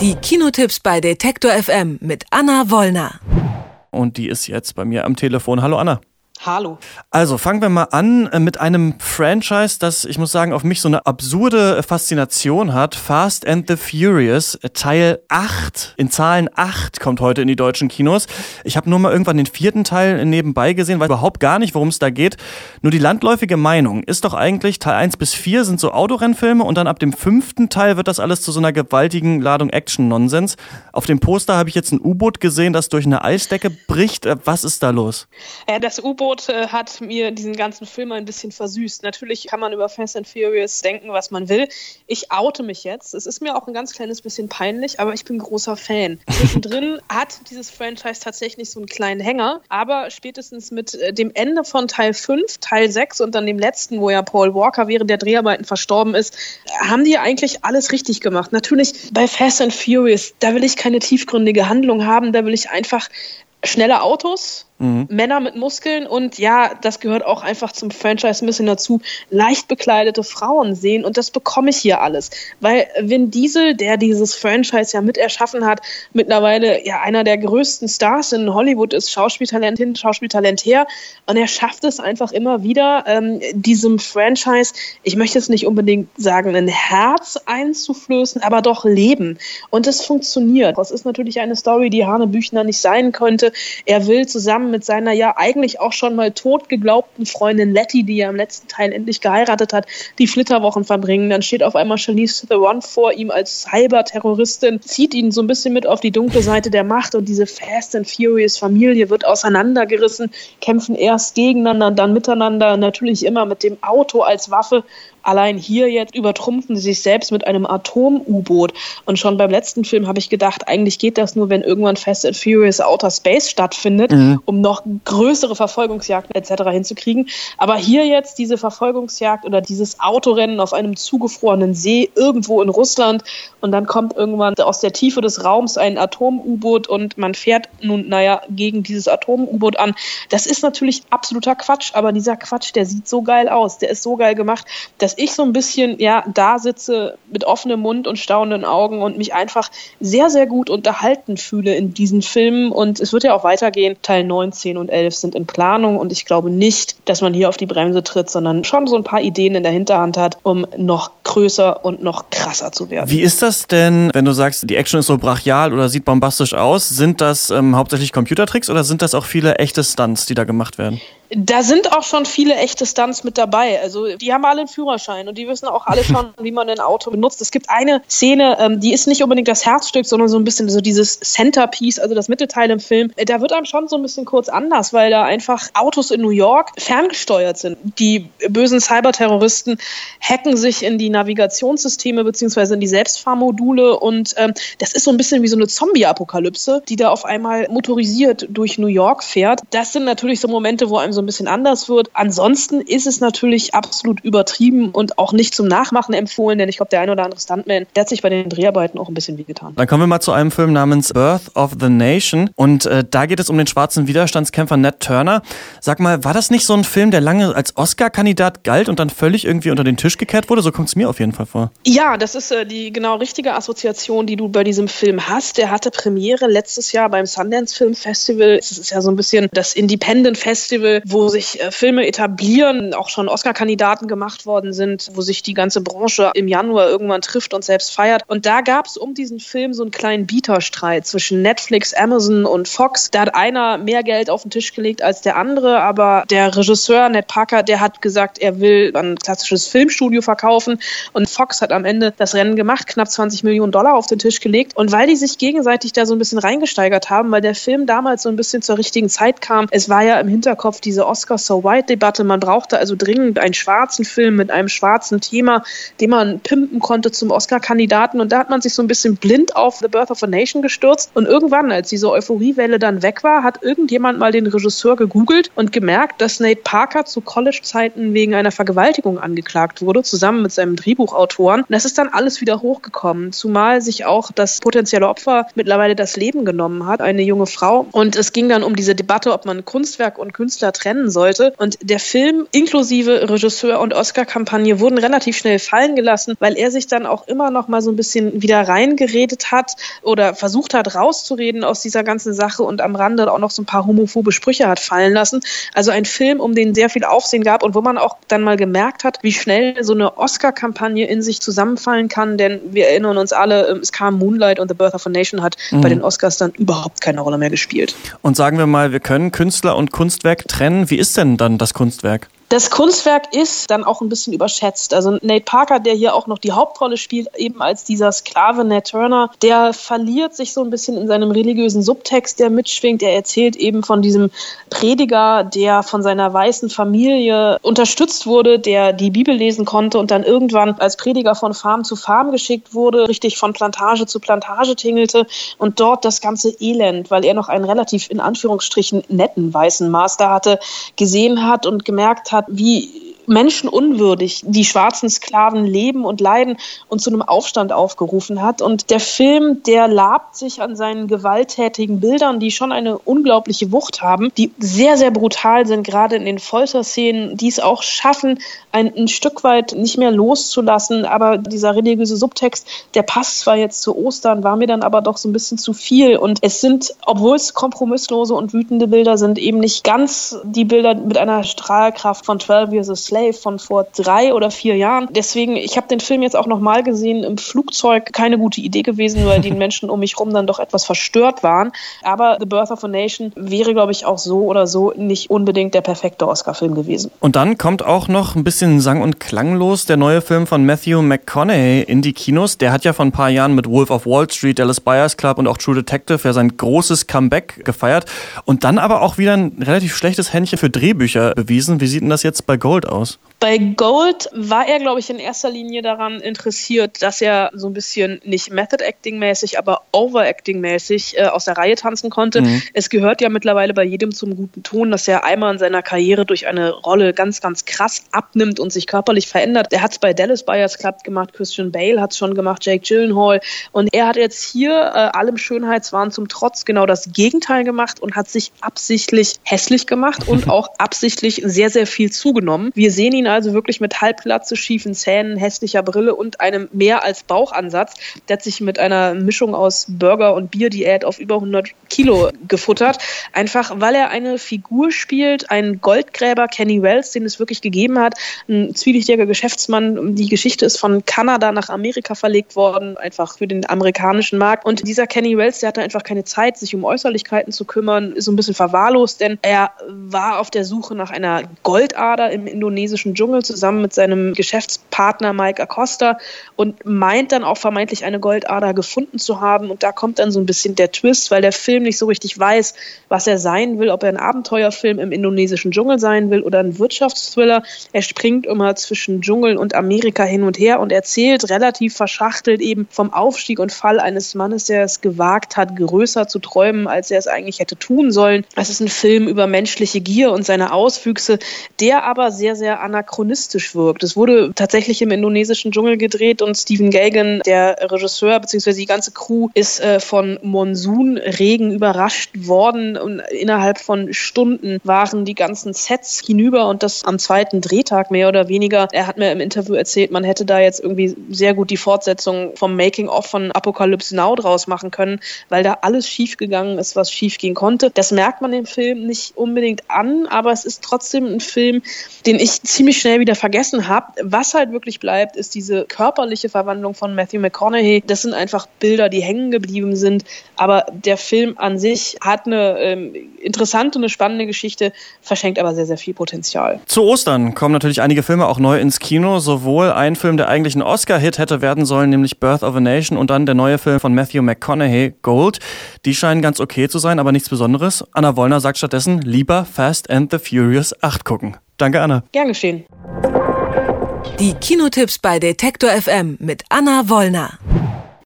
Die Kinotipps bei Detektor FM mit Anna Wollner. Und die ist jetzt bei mir am Telefon. Hallo Anna. Hallo. Also fangen wir mal an äh, mit einem Franchise, das, ich muss sagen, auf mich so eine absurde Faszination hat. Fast and the Furious, äh, Teil 8, in Zahlen 8 kommt heute in die deutschen Kinos. Ich habe nur mal irgendwann den vierten Teil nebenbei gesehen, weil überhaupt gar nicht, worum es da geht. Nur die landläufige Meinung ist doch eigentlich, Teil 1 bis 4 sind so Autorennfilme und dann ab dem fünften Teil wird das alles zu so einer gewaltigen Ladung Action-Nonsens. Auf dem Poster habe ich jetzt ein U-Boot gesehen, das durch eine Eisdecke bricht. Äh, was ist da los? Ja, das U-Boot Angebot äh, hat mir diesen ganzen Film ein bisschen versüßt. Natürlich kann man über Fast and Furious denken, was man will. Ich oute mich jetzt. Es ist mir auch ein ganz kleines bisschen peinlich, aber ich bin großer Fan. Zwischendrin hat dieses Franchise tatsächlich so einen kleinen Hänger, aber spätestens mit äh, dem Ende von Teil 5, Teil 6 und dann dem letzten, wo ja Paul Walker während der Dreharbeiten verstorben ist, haben die eigentlich alles richtig gemacht. Natürlich bei Fast and Furious, da will ich keine tiefgründige Handlung haben, da will ich einfach schnelle Autos, Mhm. Männer mit Muskeln und ja, das gehört auch einfach zum Franchise ein bisschen dazu, leicht bekleidete Frauen sehen und das bekomme ich hier alles. Weil Vin Diesel, der dieses Franchise ja mit erschaffen hat, mittlerweile ja einer der größten Stars in Hollywood ist, Schauspieltalent hin, Schauspieltalent her und er schafft es einfach immer wieder, ähm, diesem Franchise, ich möchte es nicht unbedingt sagen, ein Herz einzuflößen, aber doch Leben. Und es funktioniert. Das ist natürlich eine Story, die Hane Büchner nicht sein könnte. Er will zusammen zusammen mit seiner ja eigentlich auch schon mal tot geglaubten Freundin Letty, die ja im letzten Teil endlich geheiratet hat, die Flitterwochen verbringen. Dann steht auf einmal Charlize Theron vor ihm als Cyberterroristin, zieht ihn so ein bisschen mit auf die dunkle Seite der Macht und diese Fast and Furious Familie wird auseinandergerissen, kämpfen erst gegeneinander, dann miteinander, natürlich immer mit dem Auto als Waffe Allein hier jetzt übertrumpfen sie sich selbst mit einem Atom-U-Boot. Und schon beim letzten Film habe ich gedacht, eigentlich geht das nur, wenn irgendwann Fast and Furious Outer Space stattfindet, mhm. um noch größere Verfolgungsjagden etc. hinzukriegen. Aber hier jetzt diese Verfolgungsjagd oder dieses Autorennen auf einem zugefrorenen See irgendwo in Russland und dann kommt irgendwann aus der Tiefe des Raums ein Atom-U-Boot und man fährt nun, naja, gegen dieses Atom-U-Boot an. Das ist natürlich absoluter Quatsch, aber dieser Quatsch, der sieht so geil aus, der ist so geil gemacht, dass ich so ein bisschen ja da sitze mit offenem Mund und staunenden Augen und mich einfach sehr, sehr gut unterhalten fühle in diesen Filmen. Und es wird ja auch weitergehen. Teil 9, 10 und 11 sind in Planung und ich glaube nicht, dass man hier auf die Bremse tritt, sondern schon so ein paar Ideen in der Hinterhand hat, um noch größer und noch krasser zu werden. Wie ist das denn, wenn du sagst, die Action ist so brachial oder sieht bombastisch aus? Sind das ähm, hauptsächlich Computertricks oder sind das auch viele echte Stunts, die da gemacht werden? Da sind auch schon viele echte Stunts mit dabei. Also die haben alle einen Führerschein und die wissen auch alle schon, wie man ein Auto benutzt. Es gibt eine Szene, ähm, die ist nicht unbedingt das Herzstück, sondern so ein bisschen so dieses Centerpiece, also das Mittelteil im Film. Äh, da wird einem schon so ein bisschen kurz anders, weil da einfach Autos in New York ferngesteuert sind. Die bösen Cyberterroristen hacken sich in die Navigationssysteme beziehungsweise in die Selbstfahrmodule und ähm, das ist so ein bisschen wie so eine Zombie-Apokalypse, die da auf einmal motorisiert durch New York fährt. Das sind natürlich so Momente, wo einem so ein bisschen anders wird. Ansonsten ist es natürlich absolut übertrieben und auch nicht zum Nachmachen empfohlen, denn ich glaube, der ein oder andere Stuntman, der hat sich bei den Dreharbeiten auch ein bisschen wehgetan. Dann kommen wir mal zu einem Film namens Birth of the Nation und äh, da geht es um den schwarzen Widerstandskämpfer Ned Turner. Sag mal, war das nicht so ein Film, der lange als Oscar-Kandidat galt und dann völlig irgendwie unter den Tisch gekehrt wurde? So kommt es mir auf jeden Fall vor. Ja, das ist äh, die genau richtige Assoziation, die du bei diesem Film hast. Der hatte Premiere letztes Jahr beim Sundance Film Festival. Es ist ja so ein bisschen das Independent Festival, wo sich äh, Filme etablieren, auch schon Oscar-Kandidaten gemacht worden sind, wo sich die ganze Branche im Januar irgendwann trifft und selbst feiert. Und da gab es um diesen Film so einen kleinen Bieterstreit zwischen Netflix, Amazon und Fox. Da hat einer mehr Geld auf den Tisch gelegt als der andere, aber der Regisseur Ned Parker, der hat gesagt, er will ein klassisches Filmstudio verkaufen und Fox hat am Ende das Rennen gemacht, knapp 20 Millionen Dollar auf den Tisch gelegt. Und weil die sich gegenseitig da so ein bisschen reingesteigert haben, weil der Film damals so ein bisschen zur richtigen Zeit kam, es war ja im Hinterkopf diese diese Oscar So White Debatte. Man brauchte also dringend einen schwarzen Film mit einem schwarzen Thema, den man pimpen konnte zum Oscar-Kandidaten. Und da hat man sich so ein bisschen blind auf The Birth of a Nation gestürzt. Und irgendwann, als diese Euphoriewelle dann weg war, hat irgendjemand mal den Regisseur gegoogelt und gemerkt, dass Nate Parker zu College-Zeiten wegen einer Vergewaltigung angeklagt wurde, zusammen mit seinem Drehbuchautoren. Und das ist dann alles wieder hochgekommen, zumal sich auch das potenzielle Opfer mittlerweile das Leben genommen hat, eine junge Frau. Und es ging dann um diese Debatte, ob man Kunstwerk und Künstler trennt trennen sollte. Und der Film inklusive Regisseur und Oscar-Kampagne wurden relativ schnell fallen gelassen, weil er sich dann auch immer noch mal so ein bisschen wieder reingeredet hat oder versucht hat rauszureden aus dieser ganzen Sache und am Rande auch noch so ein paar homophobe Sprüche hat fallen lassen. Also ein Film, um den sehr viel Aufsehen gab und wo man auch dann mal gemerkt hat, wie schnell so eine Oscar-Kampagne in sich zusammenfallen kann, denn wir erinnern uns alle, ähm, es kam Moonlight und The Birth of a Nation hat mhm. bei den Oscars dann überhaupt keine Rolle mehr gespielt. Und sagen wir mal, wir können Künstler und Kunstwerk trennen. Wie ist denn dann das Kunstwerk? Das Kunstwerk ist dann auch ein bisschen überschätzt. Also Nate Parker, der hier auch noch die Hauptrolle spielt, eben als dieser Sklave Nat Turner, der verliert sich so ein bisschen in seinem religiösen Subtext, der mitschwingt. Er erzählt eben von diesem Prediger, der von seiner weißen Familie unterstützt wurde, der die Bibel lesen konnte und dann irgendwann als Prediger von Farm zu Farm geschickt wurde, richtig von Plantage zu Plantage tingelte und dort das ganze Elend, weil er noch einen relativ in Anführungsstrichen netten weißen Master hatte, gesehen hat und gemerkt hat, hat, wie menschenunwürdig die schwarzen Sklaven leben und leiden und zu einem Aufstand aufgerufen hat. Und der Film, der labt sich an seinen gewalttätigen Bildern, die schon eine unglaubliche Wucht haben, die sehr, sehr brutal sind, gerade in den Folterszenen, die es auch schaffen, ein, ein Stück weit nicht mehr loszulassen. Aber dieser religiöse Subtext, der passt zwar jetzt zu Ostern, war mir dann aber doch so ein bisschen zu viel. Und es sind, obwohl es kompromisslose und wütende Bilder sind, eben nicht ganz die Bilder mit einer Strahlkraft von 12 Years a Slave Slave von vor drei oder vier Jahren. Deswegen, ich habe den Film jetzt auch nochmal gesehen im Flugzeug. Keine gute Idee gewesen, weil die Menschen um mich rum dann doch etwas verstört waren. Aber The Birth of a Nation wäre, glaube ich, auch so oder so nicht unbedingt der perfekte Oscar-Film gewesen. Und dann kommt auch noch ein bisschen sang- und klanglos der neue Film von Matthew McConaughey in die Kinos. Der hat ja vor ein paar Jahren mit Wolf of Wall Street, Dallas Buyers Club und auch True Detective ja sein großes Comeback gefeiert und dann aber auch wieder ein relativ schlechtes Händchen für Drehbücher bewiesen. Wie sieht denn das jetzt bei Gold aus? Aus? Bei Gold war er, glaube ich, in erster Linie daran interessiert, dass er so ein bisschen nicht Method Acting mäßig, aber Overacting mäßig äh, aus der Reihe tanzen konnte. Mhm. Es gehört ja mittlerweile bei jedem zum guten Ton, dass er einmal in seiner Karriere durch eine Rolle ganz, ganz krass abnimmt und sich körperlich verändert. Er hat es bei Dallas Buyers Club gemacht, Christian Bale hat es schon gemacht, Jake Gyllenhaal und er hat jetzt hier äh, allem Schönheitswahn zum Trotz genau das Gegenteil gemacht und hat sich absichtlich hässlich gemacht und auch absichtlich sehr, sehr viel zugenommen. Wir sehen ihn also wirklich mit Halbglatze, schiefen Zähnen, hässlicher Brille und einem mehr als Bauchansatz. Der hat sich mit einer Mischung aus Burger und Bierdiät auf über 100 Kilo gefuttert. Einfach, weil er eine Figur spielt, ein Goldgräber, Kenny Wells, den es wirklich gegeben hat. Ein zwielichtiger Geschäftsmann. Die Geschichte ist von Kanada nach Amerika verlegt worden, einfach für den amerikanischen Markt. Und dieser Kenny Wells, der hatte einfach keine Zeit, sich um Äußerlichkeiten zu kümmern, ist so ein bisschen verwahrlost, denn er war auf der Suche nach einer Goldader im indonesischen Dschungel zusammen mit seinem Geschäftspartner Mike Acosta und meint dann auch vermeintlich eine Goldader gefunden zu haben. Und da kommt dann so ein bisschen der Twist, weil der Film nicht so richtig weiß, was er sein will, ob er ein Abenteuerfilm im indonesischen Dschungel sein will oder ein Wirtschaftsthriller. Er springt immer zwischen Dschungel und Amerika hin und her und erzählt relativ verschachtelt eben vom Aufstieg und Fall eines Mannes, der es gewagt hat, größer zu träumen, als er es eigentlich hätte tun sollen. Es ist ein Film über menschliche Gier und seine Auswüchse, der aber sehr, sehr anachronistisch wirkt. Es wurde tatsächlich im indonesischen Dschungel gedreht und Stephen Gagan, der Regisseur bzw. die ganze Crew, ist äh, von Monsunregen überrascht worden und innerhalb von Stunden waren die ganzen Sets hinüber und das am zweiten Drehtag mehr oder weniger. Er hat mir im Interview erzählt, man hätte da jetzt irgendwie sehr gut die Fortsetzung vom Making-of von Apocalypse Now draus machen können, weil da alles schiefgegangen ist, was schiefgehen konnte. Das merkt man dem Film nicht unbedingt an, aber es ist trotzdem ein Film, den ich ziemlich schnell wieder vergessen habe. Was halt wirklich bleibt, ist diese körperliche Verwandlung von Matthew McConaughey. Das sind einfach Bilder, die hängen geblieben sind. Aber der Film an sich hat eine ähm, interessante, eine spannende Geschichte, verschenkt aber sehr, sehr viel Potenzial. Zu Ostern kommen natürlich einige Filme auch neu ins Kino. Sowohl ein Film, der eigentlich ein Oscar-Hit hätte werden sollen, nämlich Birth of a Nation, und dann der neue Film von Matthew McConaughey, Gold. Die scheinen ganz okay zu sein, aber nichts Besonderes. Anna Wollner sagt stattdessen lieber Fast and the Furious 8 gucken. Danke, Anna. Gern geschehen. Die Kinotipps bei Detektor FM mit Anna Wollner.